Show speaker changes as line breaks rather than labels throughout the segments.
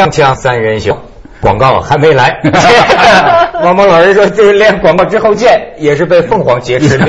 锵锵三人行，广告还没来。王蒙老师说，就是连广告之后见也是被凤凰劫持的，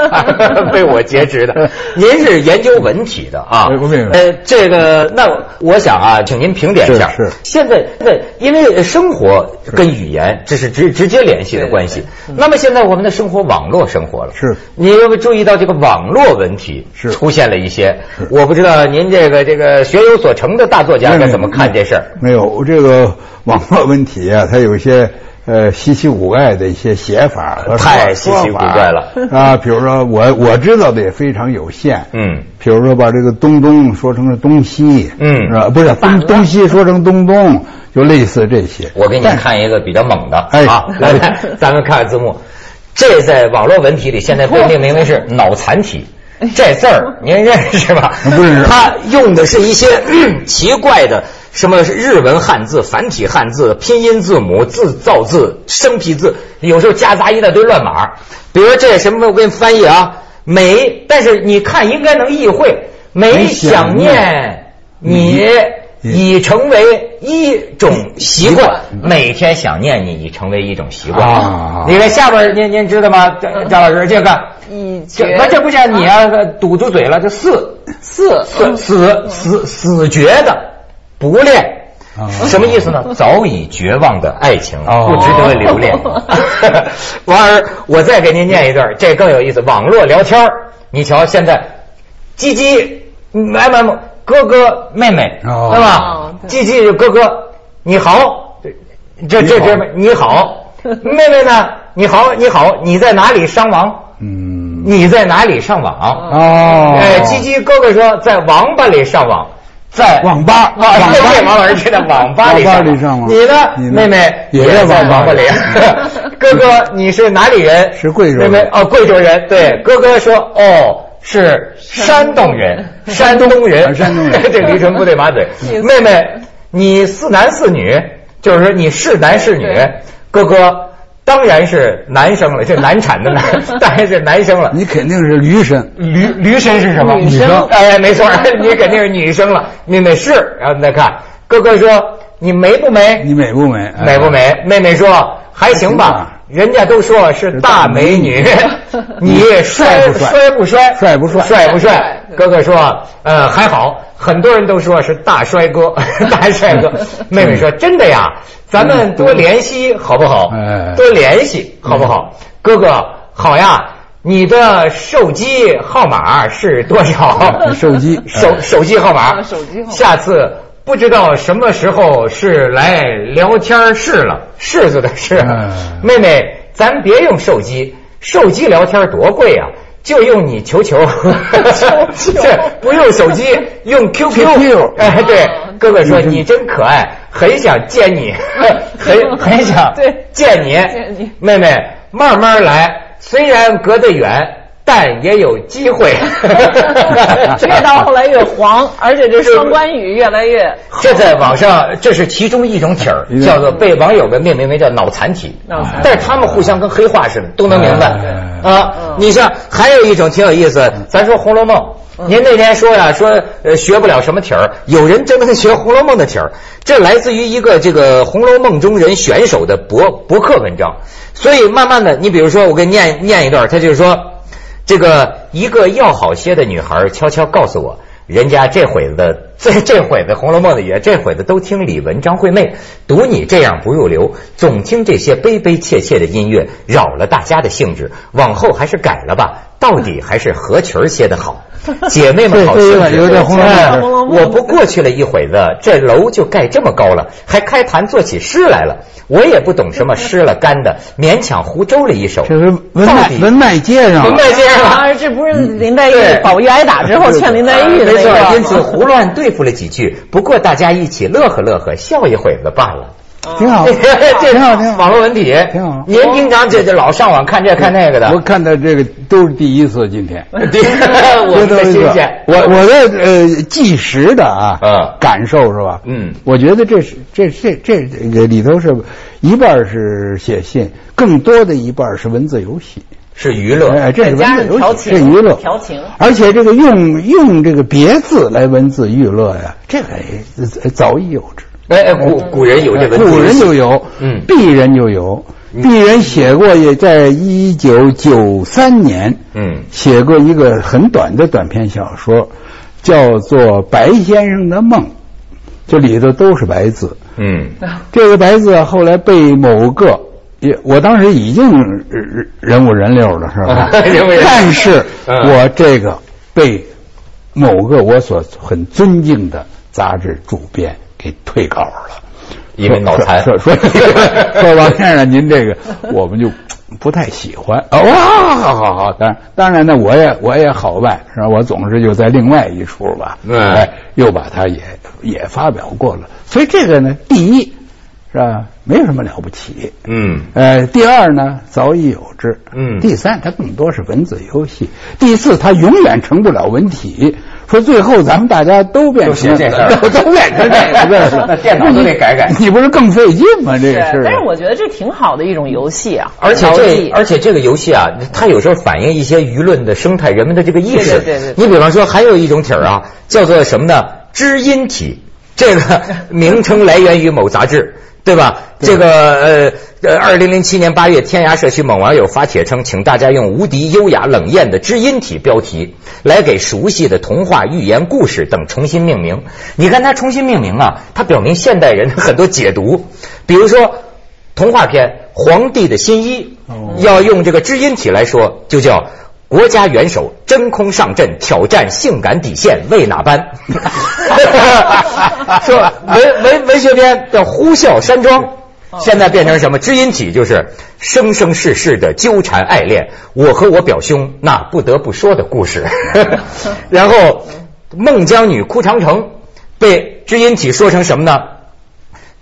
被我劫持的。您是研究文体的啊？呃，这个那我想啊，请您评点一下。
是。
现在对，因为生活跟语言这是直直接联系的关系。那么现在我们的生活网络生活了。
是。
你有没有注意到这个网络文体
是
出现了一些？我不知道您这个这个学有所成的大作家该怎么看这事儿？
没有这个网络文体啊，它有一些。呃，稀奇古怪的一些写法，
太稀奇古怪了
啊！比如说，我我知道的也非常有限，
嗯，
比如说把这个东东说成了东西，
嗯，
是吧？不是东东西说成东东，就类似这些。
我给你看一个比较猛的，
哎，
来来，咱们看看字幕。这在网络文体里现在被命名为是脑残体，这字儿您认识吧？
不认识。
他用的是一些 奇怪的。什么是日文汉字、繁体汉字、拼音字母、字造字、生僻字，有时候夹杂一大堆乱码。比如这什么，我给你翻译啊，没，但是你看应该能意会。没想念你已成为一种习惯，每天想念你已成为一种习惯。啊你看下边，您您知道吗？张老师，这个，这那这不像你啊？堵住嘴了，这四
四
死死死死绝的。不恋，什么意思呢？早已绝望的爱情不值得留恋。完儿，我再给您念一段，这更有意思。网络聊天你瞧现在，鸡鸡，M M 哥哥妹妹，对吧？鸡鸡哥哥你好，这这这你好，妹妹呢？你好你好，你在哪里上网？嗯，你在哪里上网？
哦，
哎，鸡鸡哥哥说在网吧里上网。在
网吧，
网吧王老师去的网吧里
上。
你呢，妹妹
也在网吧
里。哥哥，你是哪里人？
是贵州。
妹妹哦，贵州人。对，哥哥说哦，是山东人，山东人，
山东人。
这驴唇不对马嘴。妹妹，你四男四女，就是说你是男是女。哥哥。当然是男生了，这难产的男，当然是男生了。
你肯定是驴生，
驴驴生是什么？
女生。
哎，没错，你肯定是女生了。妹妹是，然后你再看，哥哥说你美不美？
你美不美？
美不美？妹妹说还行吧，人家都说是大美女。你帅不帅不帅？
帅不帅？
帅不帅？哥哥说呃还好，很多人都说是大帅哥，大帅哥。妹妹说真的呀。咱们多联系好不好？多联系好不好？哥哥好呀，你的手机号码是多少？
手机
手手机号码。
手机号码。
下次不知道什么时候是来聊天室了，柿子的柿。妹妹，咱别用手机，手机聊天多贵呀。就用你球球，这不用手机，用 QQ。哎，对，哥哥说你真可爱，很想见你，很很想 见你。妹妹，慢慢来，虽然隔得远。但也有机会，
越到后来越黄，而且这双关语越来越。
这在网上，这是其中一种体儿，叫做被网友们命名为叫脑残体。但是他们互相跟黑话似的，都能明白。啊，你像还有一种挺有意思，咱说《红楼梦》，您那天说呀，说呃学不了什么体儿，有人真能学《红楼梦》的体儿，这来自于一个这个《红楼梦》中人选手的博博客文章。所以慢慢的，你比如说，我给你念念一段，他就是说。这个一个要好些的女孩悄悄告诉我，人家这会子 这这会子《红楼梦》的也这会子都听李玟、张惠妹，读你这样不入流，总听这些悲悲切切的音乐，扰了大家的兴致。往后还是改了吧，到底还是合群些的好。姐妹们好兴致，我不过去了一会子，这楼就盖这么高了，还开坛做起诗来了。我也不懂什么湿了干的，勉强胡诌了一首。
这是文脉文脉接上，
文脉接上
啊！这不是林黛玉宝玉挨打之后劝林黛玉的
没错，因此胡乱对付了几句。不过大家一起乐呵乐呵，笑一会子罢了。
挺好，
挺
好，挺好。
网络文体
挺好。
您平常这这老上网看这看那个的？
我看到这个都是第一次，今天。
我的新鲜。
我我的呃计时的啊，感受是吧？
嗯，
我觉得这是这这这个里头是一半是写信，更多的一半是文字游戏，
是娱乐。
哎，这是文字游
戏，
是娱乐，
调情。
而且这个用用这个别字来文字娱乐呀，这个早已有之。
哎哎，古古人有这个，
古人就有，
嗯。
鄙人就有，鄙人写过，也在一九九三年，
嗯。
写过一个很短的短篇小说，叫做《白先生的梦》，这里头都是白字。
嗯。
这个白字后来被某个也，我当时已经人人物人六了，是吧？但是
嗯。
我这个被某个我所很尊敬的杂志主编给退稿了。
因为脑残
说说说 说王先生，您这个我们就不太喜欢。哦哇，好好好，当然当然呢，我也我也好办，是吧？我总是就在另外一处吧，
嗯
哎，又把它也也发表过了。所以这个呢，第一是吧，没有什么了不起。
嗯
呃，第二呢，早已有之。
嗯
第三，它更多是文字游戏。第四，它永远成不了文体。说最后咱们大家都变成
这事儿
都都变成这个字儿了，
那电脑都得改改
你不是更费劲吗？这个事儿。
但是我觉得这挺好的一种游戏啊，
而且这而且这个游戏啊，它有时候反映一些舆论的生态，人们的这个意识。
对对对对
你比方说，还有一种体儿啊，叫做什么呢？知音体，这个名称来源于某杂志。对吧？这个呃呃，二零零七年八月，天涯社区某网友发帖称，请大家用无敌、优雅、冷艳的知音体标题来给熟悉的童话、寓言、故事等重新命名。你看它重新命名啊，它表明现代人的很多解读，比如说童话片《皇帝的新衣》，要用这个知音体来说，就叫。国家元首真空上阵，挑战性感底线，为哪般？说文文文学篇叫《呼啸山庄》，现在变成什么？知音体就是生生世世的纠缠爱恋，我和我表兄那不得不说的故事。然后孟姜女哭长城被知音体说成什么呢？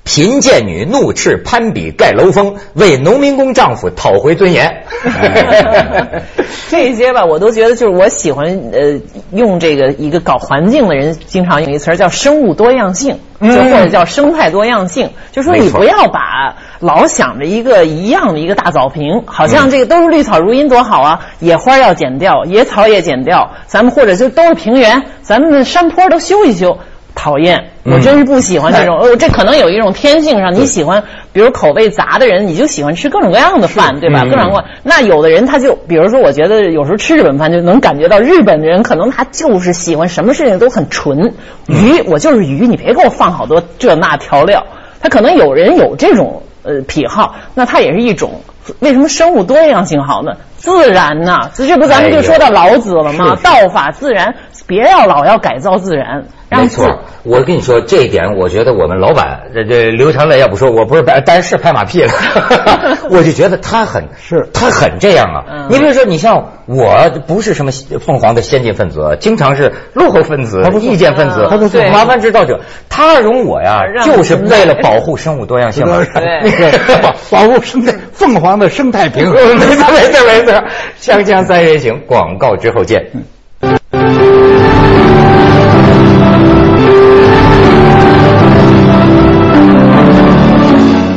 贫贱女怒斥攀比盖楼风，为农民工丈夫讨回尊严。
这些吧，我都觉得就是我喜欢呃用这个一个搞环境的人经常用一词儿叫生物多样性，
嗯
就或者叫生态多样性，就说你不要把老想着一个一样的一个大草坪，好像这个都是绿草如茵多好啊，野花要剪掉，野草也剪掉，咱们或者就都是平原，咱们的山坡都修一修。讨厌，我
嗯
真是不喜欢这种。呃，这可能有一种天性上，你喜欢，比如口味杂的人，你就喜欢吃各种各样的饭，对吧？
嗯
各种各样。那有的人他就，比如说，我觉得有时候吃日本饭就能感觉到日本人可能他就是喜欢什么事情都很纯，鱼我就是鱼，你别给我放好多这那调料。他可能有人有这种呃癖好，那他也是一种。为什么生物多样性好呢？自然呐、这不咱们就说到老子了吗？道法自然，别要老要改造自然，
没错，我跟你说这一点，我觉得我们老板这这刘长乐要不说，我不是拍，但是拍马屁了，我就觉得他很
是
他很这样啊。
嗯
你比如说，你像我不是什么凤凰的先进分子，经常是落后分子
他、是
意见分子
他不是、
麻烦制造者。他容我呀，就是为了保护生物多样性
保 保护生态，凤凰的生态平衡。
没错没错没错，锵锵三人行，广告之后见。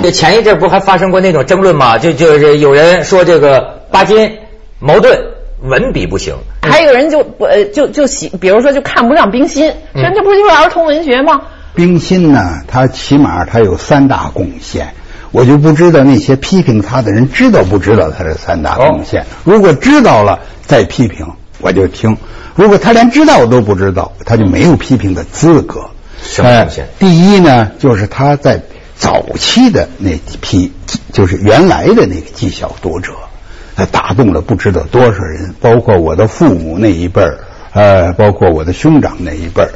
这前一阵不还发生过那种争论吗？就就是有人说这个巴金矛盾文笔不行，
还有人就不呃就就喜，比如说就看不上冰心，这不就是儿童文学吗？
冰心呢，他起码他有三大贡献，我就不知道那些批评他的人知道不知道他这三大贡献。如果知道了再批评，我就听；如果他连知道都不知道，他就没有批评的资格。
什么贡献
呃第一呢，就是他在早期的那批，就是原来的那个纪晓读者，他打动了不知道多少人，包括我的父母那一辈儿，呃，包括我的兄长那一辈儿。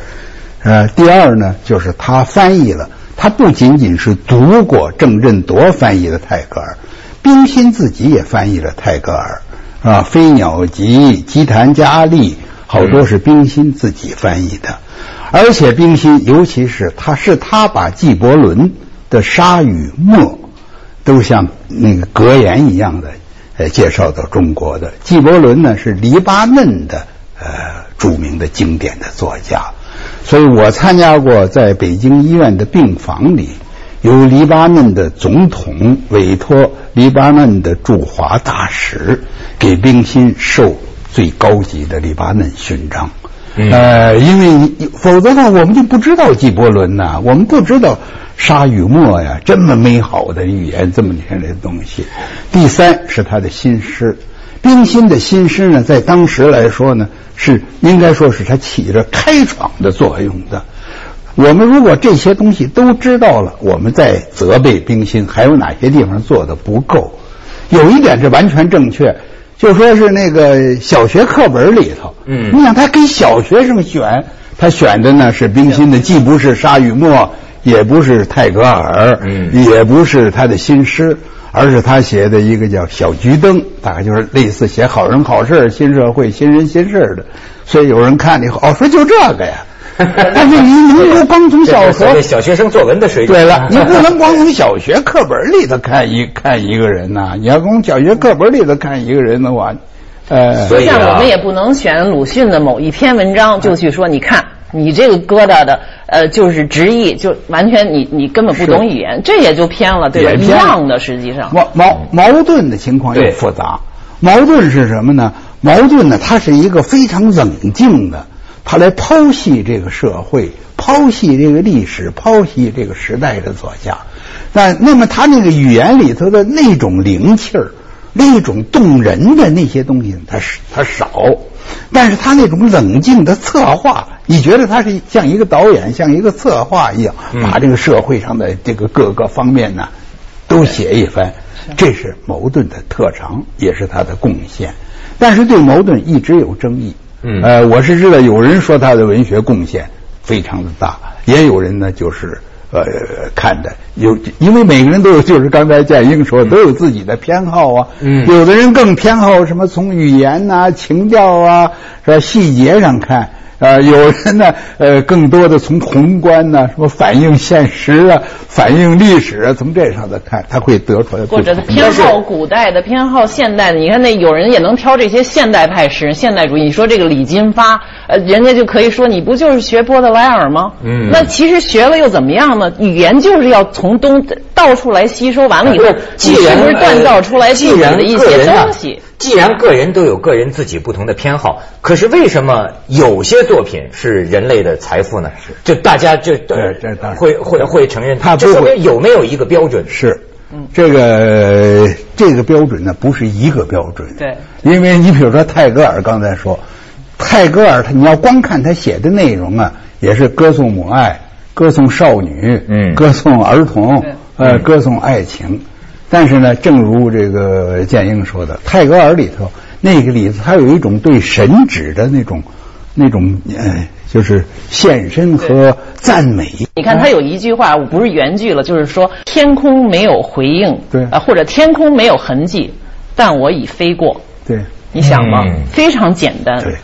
呃，第二呢，就是他翻译了，他不仅仅是读过郑振铎翻译的泰戈尔，冰心自己也翻译了泰戈尔啊，《飞鸟集》《吉檀迦利》，好多是冰心自己翻译的。而且冰心，尤其是他是他把纪伯伦的《沙与墨》都像那个格言一样的呃介绍到中国的。纪伯伦呢是黎巴嫩的呃著名的经典的作家，所以我参加过在北京医院的病房里，由黎巴嫩的总统委托黎巴嫩的驻华大使给冰心授最高级的黎巴嫩勋章。
嗯
呃，因为否则呢，我们就不知道纪伯伦呐，我们不知道沙与墨呀，这么美好的语言，这么天的东西。第三是他的新诗，冰心的新诗呢，在当时来说呢，是应该说是他起着开创的作用的。我们如果这些东西都知道了，我们再责备冰心还有哪些地方做的不够？有一点是完全正确，就说是那个小学课本里头，嗯，你想他给小学生选，他选的呢是冰心的，既不是沙与墨，也不是泰戈尔，嗯，也不是他的新诗，而是他写的一个叫《小桔灯》，大概就是类似写好人好事、新社会、新人新事的。所以有人看了以后，哦，说就这个呀。但是你能够光从小学
小学生作文的水
准，对了，你不能光从小学课本里头看一看一个人呐。你要从小学课本里头看一个人的话，
呃，所以像我们也不能选鲁迅的某一篇文章就去说，你看你这个疙瘩的，呃，就是直译，就完全你你根本不懂语言，这也就偏了，对吧？一样的，实际上
矛矛矛盾的情况又复杂。矛盾是什么呢？矛盾呢，它是一个非常冷静的。它来剖析这个社会，剖析这个历史，剖析这个时代的作家。那那么他那个语言里头的那种灵气儿，那种动人的那些东西，它是他少。但是他那种冷静的策划，你觉得他是像一个导演，像一个策划一样，把这个社会上的这个各个方面呢都写一番。这是矛盾的特长，也是他的贡献。但是对矛盾一直有争议。嗯，呃，我是知道有人说他的文学贡献非常的大，也有人呢就是呃看的有，因为每个人都有，就是刚才建英说都有自己的偏好啊。嗯，有的人更偏好什么从语言呐、情调啊、是吧细节上看。啊，有人呢，呃，更多的从宏观呢，什么反映现实啊，反映历史啊，从这上头看，他会得出来。
或者偏好古代的，偏好现代的。你看那有人也能挑这些现代派诗人、现代主义。你说这个李金发，呃，人家就可以说你不就是学波德莱尔吗？嗯。那其实学了又怎么样呢？语言就是要从东到处来吸收，完了以后，
既然
锻造出来自己的一些东西。
既然个人都有个人自己不同的偏好，可是为什么有些作品是人类的财富呢？就大家就会会会承认，
他
这说明有没有一个标准？
是，这个这个标准呢不是一个标准。
对，
因为你比如说泰戈尔刚才说，泰戈尔他你要光看他写的内容啊，也是歌颂母爱，歌颂少女，嗯，歌颂儿童，呃，歌颂爱情。但是呢，正如这个建英说的，泰戈尔里头那个里头，他有一种对神旨的那种、那种呃，就是献身和赞美。
你看他有一句话，我不是原句了，就是说天空没有回应，
对
啊，或者天空没有痕迹，但我已飞过。
对，
你想吗？非常简单。
对。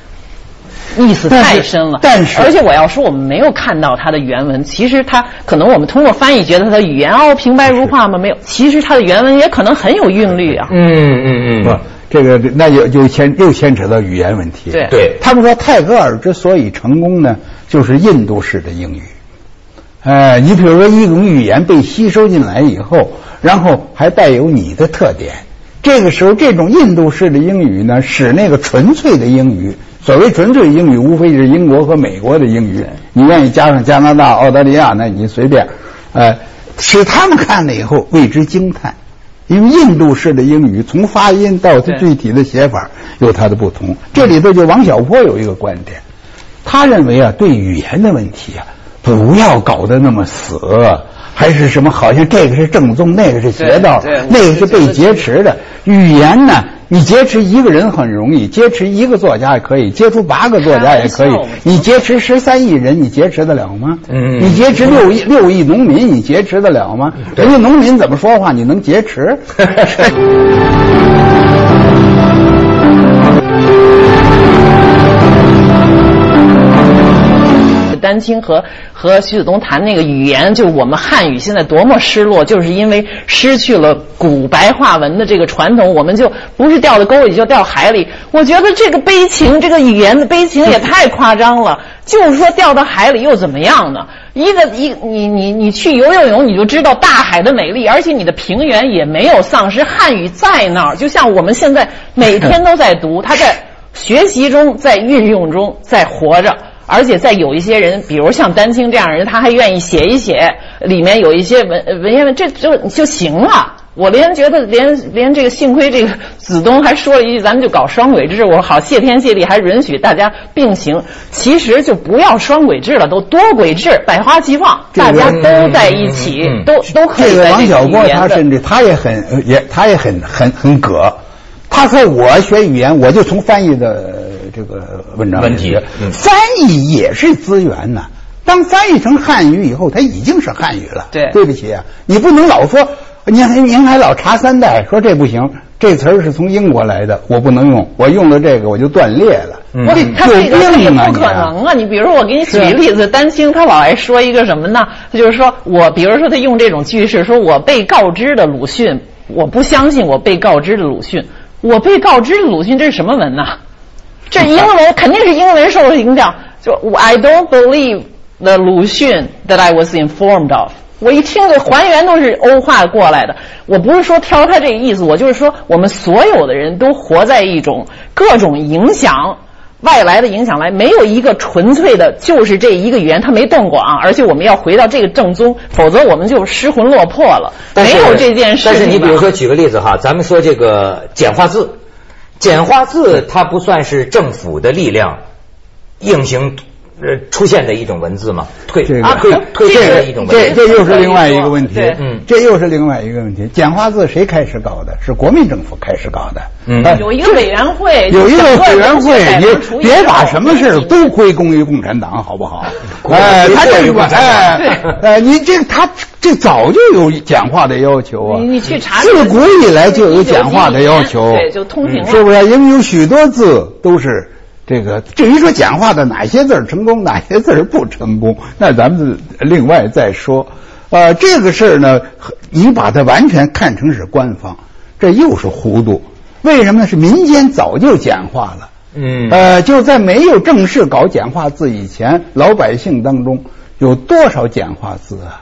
意思太深了，
但是
而且我要说，我们没有看到他的原文。其实他可能我们通过翻译觉得他的语言哦平白如画吗？没有，其实他的原文也可能很有韵律啊。
嗯嗯
嗯，不，这个那就就牵又牵扯到语言问题。
对
对，
他们说泰戈尔之所以成功呢，就是印度式的英语。哎，你比如说一种语言被吸收进来以后，然后还带有你的特点，这个时候这种印度式的英语呢，使那个纯粹的英语。所谓纯粹英语，无非是英国和美国的英语。你愿意加上加拿大、澳大利亚，那你随便。呃，使他们看了以后为之惊叹，因为印度式的英语从发音到它具体的写法有它的不同。这里头就王小波有一个观点，他认为啊，对语言的问题啊，不要搞得那么死，还是什么？好像这个是正宗，那个是邪道，那个是被劫持的语言呢？你劫持一个人很容易，劫持一个作家也可以，劫出八个作家也可以。你劫持十三亿人，你劫持得了吗？嗯。你劫持六亿六亿农民，你劫持得了吗？人家农民怎么说话，你能劫持？
丹青和和徐子东谈那个语言，就是我们汉语现在多么失落，就是因为失去了古白话文的这个传统，我们就不是掉到沟里就掉海里。我觉得这个悲情，这个语言的悲情也太夸张了。就是说掉到海里又怎么样呢？一个一你你你去游游泳，你就知道大海的美丽，而且你的平原也没有丧失，汉语在那儿。就像我们现在每天都在读，它在学习中，在运用中，在活着。而且在有一些人，比如像丹青这样的人，他还愿意写一写里面有一些文文言文，这就就行了。我连觉得连连这个幸亏这个子东还说了一句，咱们就搞双轨制。我好谢天谢地，还允许大家并行。其实就不要双轨制了，都多轨制，百花齐放，大家都在一起，都都可以。
这个王小波他甚至他也很也他也很很很葛。他说我学语言，我就从翻译的这个文章
问题，
翻译也是资源呐。当翻译成汉语以后，它已经是汉语了。
对，
对不起啊，你不能老说。您还您还老查三代，说这不行，这词儿是从英国来的，我不能用，我用了这个我就断裂了。
嗯，他这个也不可能啊！你比如说，我给你举个例子，丹青他老爱说一个什么呢？他就是说我，比如说他用这种句式，说我被告知的鲁迅，我不相信我被告知的鲁迅，我被告知的鲁迅，这是什么文呢？这英文肯定是英文受了影响，就 I don't believe the 鲁迅 that I was informed of。我一听这还原都是欧化过来的，我不是说挑他这个意思，我就是说我们所有的人都活在一种各种影响外来的影响来，没有一个纯粹的，就是这一个语言它没动过啊，而且我们要回到这个正宗，否则我们就失魂落魄了。没有这件事。
但是你比如说举个例子哈，咱们说这个简化字，简化字它不算是政府的力量硬行。呃，出现的一种文字嘛，退
啊
退退这的一种文
字，这这又是另外一个问题，嗯，这又是另外一个问题。简化字谁开始搞的？是国民政府开始搞的，
嗯，有一个委员会，
有一个委员会，你别把什么事都归功于共产党，好不好？哎，他这个哎，哎，你这他这早就有简化的要求啊，
你去查，
自古以来就有简化的要求，
对，就通行
是不是？因为有许多字都是。这个至于说讲话的哪些字成功，哪些字不成功，那咱们另外再说。呃，这个事儿呢，你把它完全看成是官方，这又是糊涂。为什么呢？是民间早就简化了。嗯。呃，就在没有正式搞简化字以前，老百姓当中有多少简化字啊？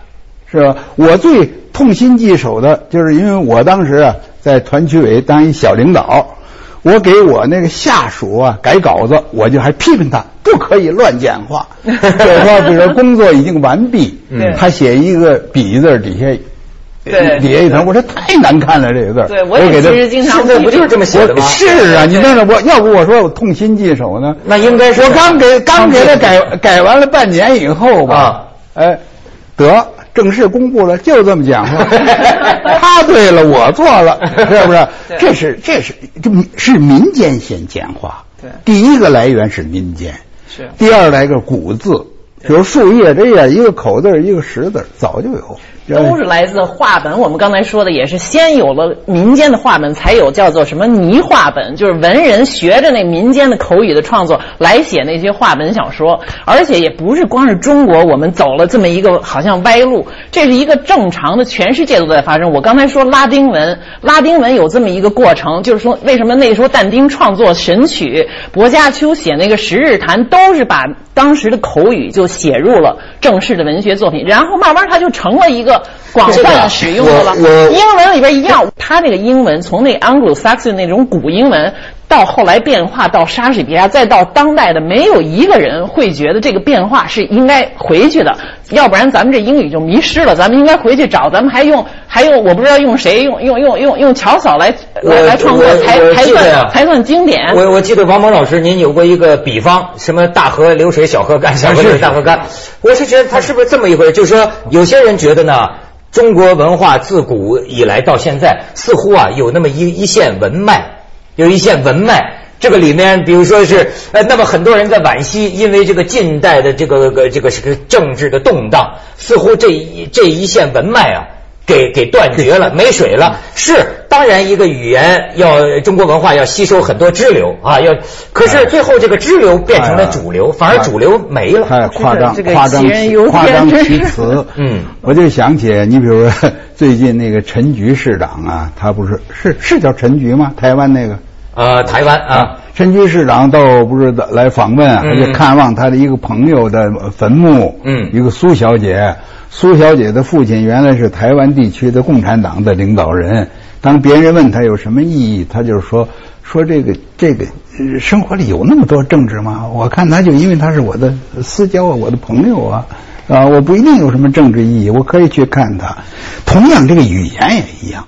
是吧？我最痛心疾首的就是，因为我当时啊在团区委当一小领导。我给我那个下属啊改稿子，我就还批评他不可以乱简化。就说比如说工作已经完毕，他写一个笔字底下，底下一层，我说太难看了这个字。
对，我也其实经常
不就是这么写的吗？
是啊，你那我要不我说我痛心疾首呢？
那应该是
我刚给刚给他改改完了半年以后吧，哎，得。正式公布了，就这么讲话。他对了，我错了，是不是？这是这是这是民间先讲话。
对，
第一个来源是民间。
是。
第二来个古字，比如树叶这样一个口字一个实字，早就有。
都是来自话本，我们刚才说的也是先有了民间的话本，才有叫做什么泥话本，就是文人学着那民间的口语的创作来写那些话本小说，而且也不是光是中国，我们走了这么一个好像歪路，这是一个正常的，全世界都在发生。我刚才说拉丁文，拉丁文有这么一个过程，就是说为什么那时候但丁创作《神曲》，薄伽丘写那个《十日谈》，都是把当时的口语就写入了正式的文学作品，然后慢慢它就成了一个。广泛使用的了，英文里边一样，它那个英文从那 Anglo-Saxon 那种古英文，到后来变化到莎士比亚，再到当代的，没有一个人会觉得这个变化是应该回去的，要不然咱们这英语就迷失了。咱们应该回去找，咱们还用还用我不知道用谁用用用用用乔嫂来来来创作才才算才算经典。
我我记得王蒙老师您有过一个比方，什么大河流水小河干，小河流水大河干。我是觉得他是不是这么一回事？就是说有些人觉得呢。中国文化自古以来到现在，似乎啊有那么一一线文脉，有一线文脉。这个里面，比如说是呃，那么很多人在惋惜，因为这个近代的这个个这个这个政治的动荡，似乎这一这一线文脉啊。给给断绝了，没水了。是，当然一个语言要中国文化要吸收很多支流啊，要。可是最后这个支流变成了主流，反而主流没了。
太夸张，夸张，夸张其词。嗯，我就想起你，比如说 最近那个陈菊市长啊，他不是是是叫陈菊吗？台湾那个。
呃，台湾啊，
陈区市长到不是来访问，还去看望他的一个朋友的坟墓。嗯，一个苏小姐。苏小姐的父亲原来是台湾地区的共产党的领导人，当别人问他有什么意义，他就是说说这个这个生活里有那么多政治吗？我看他就因为他是我的私交啊，我的朋友啊。啊，我不一定有什么政治意义，我可以去看他。同样，这个语言也一样，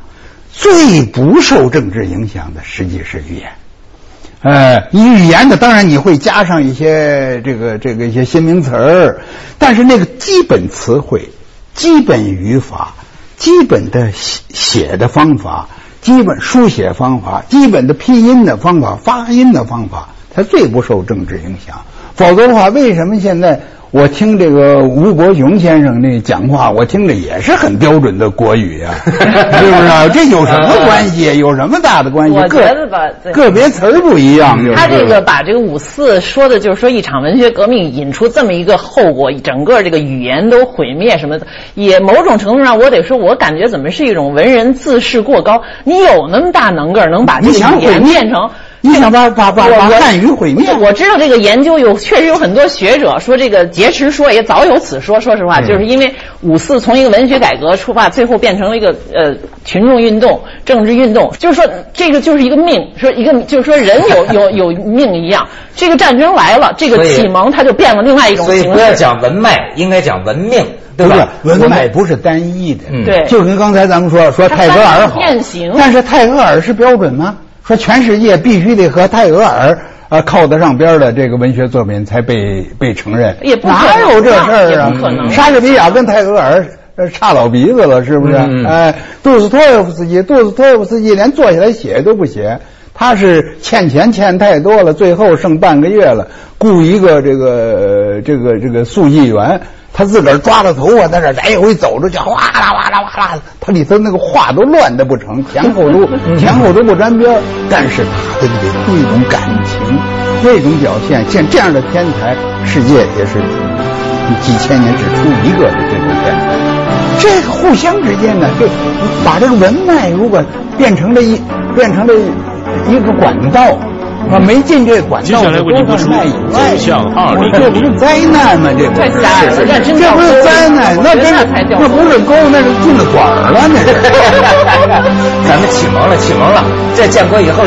最不受政治影响的实际是语言。呃，语言的，当然你会加上一些这个这个一些新名词儿，但是那个基本词汇、基本语法、基本的写写的方法、基本书写方法、基本的拼音的方法、发音的方法，它最不受政治影响。否则的话，为什么现在？我听这个吴伯雄先生那讲话，我听着也是很标准的国语啊，是不是？这有什么关系？有什么大的关系？
我觉得吧，
个别词儿不一样。
他这个把这个五四说的，就是说一场文学革命引出这么一个后果，整个这个语言都毁灭什么的，也某种程度上，我得说，我感觉怎么是一种文人自视过高？你有那么大能个儿，能把这个语言变成？
你想把把把把汉语毁灭？
我知道这个研究有，确实有很多学者说这个劫持说也早有此说。说实话，就是因为五四从一个文学改革出发，最后变成了一个呃群众运动、政治运动。就是说这个就是一个命，说一个就是说人有有有命一样。这个战争来了，这个启蒙它就变了另外一种形式。
所以不要讲文脉，应该讲文命，对吧？
文脉不是单一的，
对，
就跟刚才咱们说说泰戈尔好，但是泰戈尔是标准吗？说全世界必须得和泰戈尔啊靠得上边的这个文学作品才被被承认，
也不
哪有这事儿
啊？
莎士比亚跟泰戈尔差老鼻子了，是不是？哎，杜斯托耶夫斯基，杜斯托耶夫斯基连坐下来写都不写，他是欠钱欠太多了，最后剩半个月了，雇一个这个这个这个速记员。他自个儿抓着头发在这来回走着去，哗啦哗啦哗啦，他里头那个话都乱的不成，前后都前后都不沾边但是他的那个那种感情，那种表现，像这样的天才，世界也是几千年只出一个的这种天才。这个互相之间呢，就把这个文脉如果变成了一变成了一个管道。我没进这管道，这不是卖以外，这不是灾难吗？这不是，这不是灾难，那真是那不是沟，那是进了管了，那是。
咱们启蒙了，启蒙了，在建国以后。